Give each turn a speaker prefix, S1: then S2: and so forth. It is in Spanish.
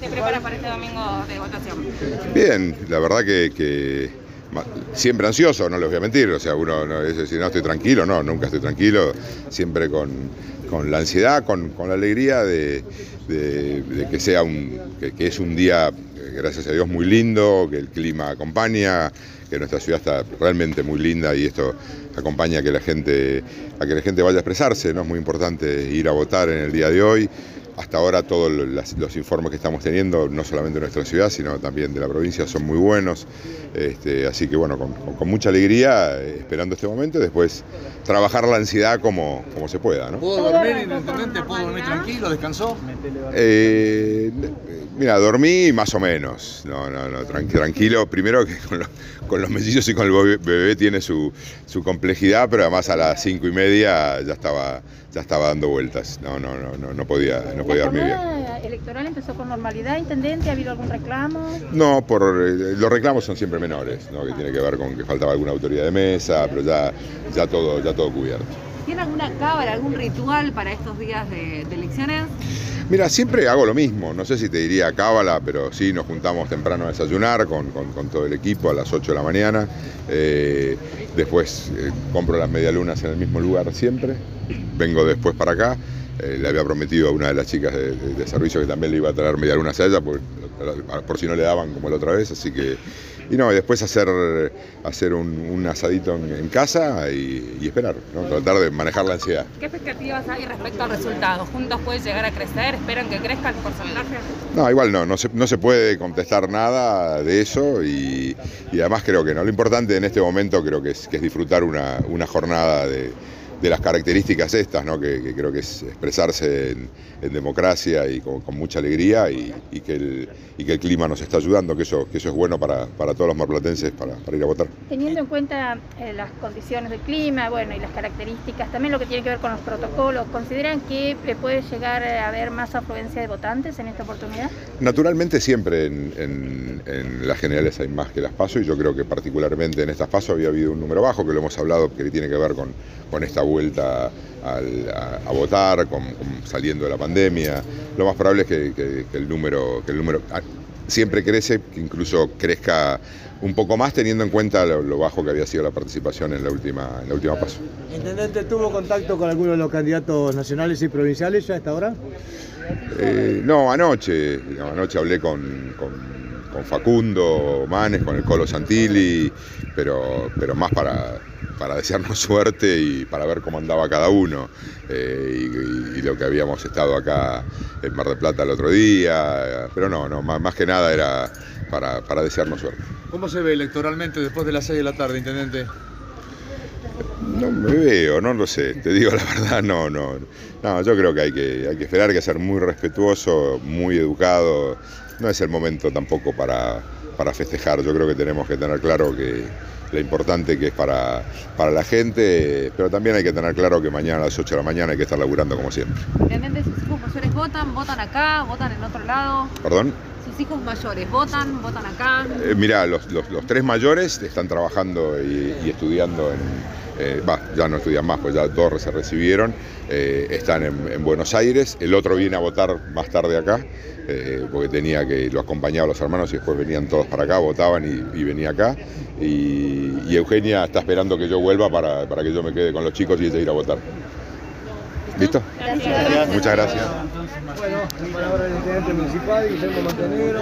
S1: se prepara para este domingo de votación?
S2: Bien, la verdad que, siempre ansioso, no les voy a mentir, o sea, uno no es decir, no estoy tranquilo, no, nunca estoy tranquilo, siempre con, la ansiedad, con, la alegría de, que sea un, que, es un día, gracias a Dios, muy lindo, que el clima acompaña, que nuestra ciudad está realmente muy linda y esto acompaña a que la gente, a que la gente vaya a expresarse, ¿no? Es muy importante ir a votar en el día de hoy. Hasta ahora todos los informes que estamos teniendo, no solamente de nuestra ciudad, sino también de la provincia, son muy buenos. Este, así que bueno, con, mucha alegría, eh, esperando este momento después trabajar la ansiedad como, como se pueda. ¿no?
S3: ¿Pudo dormir, intendente? ¿Pudo dormir tranquilo? ¿Descansó?
S2: Eh, mira, dormí más o menos. No, no, no, tran- tranquilo. Primero que con, los- con los mellizos y con el bebé, bebé tiene su, su complejidad, pero además a las cinco y media ya estaba, ya estaba dando vueltas. No, no, no, no, no podía, no podía
S4: ¿La
S2: dormir bien.
S4: electoral empezó con normalidad, intendente? ¿Ha habido algún reclamo?
S2: No, por eh, los reclamos son siempre menores, ¿no? que tiene que ver con que faltaba alguna autoridad de mesa, pero ya, ya todo, ya todo cubierto.
S1: ¿Tiene alguna cábala, algún ritual para estos días de, de elecciones?
S2: Mira, siempre hago lo mismo, no sé si te diría cábala, pero sí nos juntamos temprano a desayunar con, con- con todo el equipo a las 8 de la mañana. Eh, después eh, compro las medialunas en el mismo lugar siempre. Vengo después para acá. Eh, le había prometido a una de las chicas de, de- de servicio que también le iba a traer medialunas a ella, por, por si no le daban como la otra vez. Así que. Y no, y después hacer, hacer un, un asadito en, en casa y, y esperar, ¿no? tratar de manejar la ansiedad.
S1: ¿Qué expectativas hay respecto al resultado? ¿Juntos puede llegar a crecer? ¿Esperan que crezca el porcentaje?
S2: No, igual no, no se, no se puede contestar nada de eso y, y además creo que no. Lo importante en este momento creo que es, que es disfrutar una, una jornada de, de las características estas, ¿no? que, que creo que es expresarse en, en democracia y con, con mucha alegría y, y que el, y que el clima nos está ayudando, que eso, que eso es bueno para, para todos los marplatenses para, para ir a votar.
S4: Teniendo en cuenta eh, las condiciones del clima, bueno, y las características, también lo que tiene que ver con los protocolos, ¿consideran que puede llegar a haber más afluencia de votantes en esta oportunidad?
S2: Naturalmente siempre en, en- en las generales hay más que las paso y yo creo que particularmente en estas pasos había habido un número bajo, que lo hemos hablado, que tiene que ver con, con esta vuelta al- a, a votar, con, con saliendo de la pandemia. Lo más probable es que, que- que el número, que el número ah, siempre crece, que incluso crezca un poco más teniendo en cuenta lo, lo bajo que había sido la participación en la última, en la última paso.
S5: Intendente, ¿tuvo contacto con alguno de los candidatos nacionales y provinciales ya a esta hora?
S2: Eh, no, anoche, anoche hablé con, con- con Facundo Manes, con el Colo Santilli, pero, pero más para, para desearnos suerte y para ver cómo andaba cada uno. Eh, y, y lo que habíamos estado acá en Mar del Plata el otro día, pero no, no más, más que nada era para, para desearnos suerte.
S3: ¿Cómo se ve electoralmente después de las 6 de la tarde, intendente?
S2: No me veo, no lo sé, te digo la verdad, no, no. No, yo creo que hay que, hay que esperar, hay que ser muy respetuoso, muy educado. No es el momento tampoco para, para festejar, yo creo que tenemos que tener claro que lo importante que es para, para la gente, pero también hay que tener claro que mañana a las 8 de la mañana hay que estar laburando como siempre.
S1: Intendente, sus hijos mayores votan, votan acá, votan en otro lado.
S2: ¿Perdón?
S1: Sus hijos mayores votan, votan acá.
S2: Eh, mirá, los, los- los tres mayores están trabajando y, y estudiando en. Eh, Va, ya no estudian más, pues ya todos se recibieron. eh, están en, en Buenos Aires. El otro viene a votar más tarde acá, eh, porque tenía que. Lo acompañaba a los hermanos y después venían todos para acá, votaban y, y venía acá. Y, y Eugenia está esperando que yo vuelva para, para que yo me quede con los chicos y ella ir a votar. ¿Listo? Muchas gracias.
S5: Bueno, la palabra del intendente municipal, Guillermo Montenegro.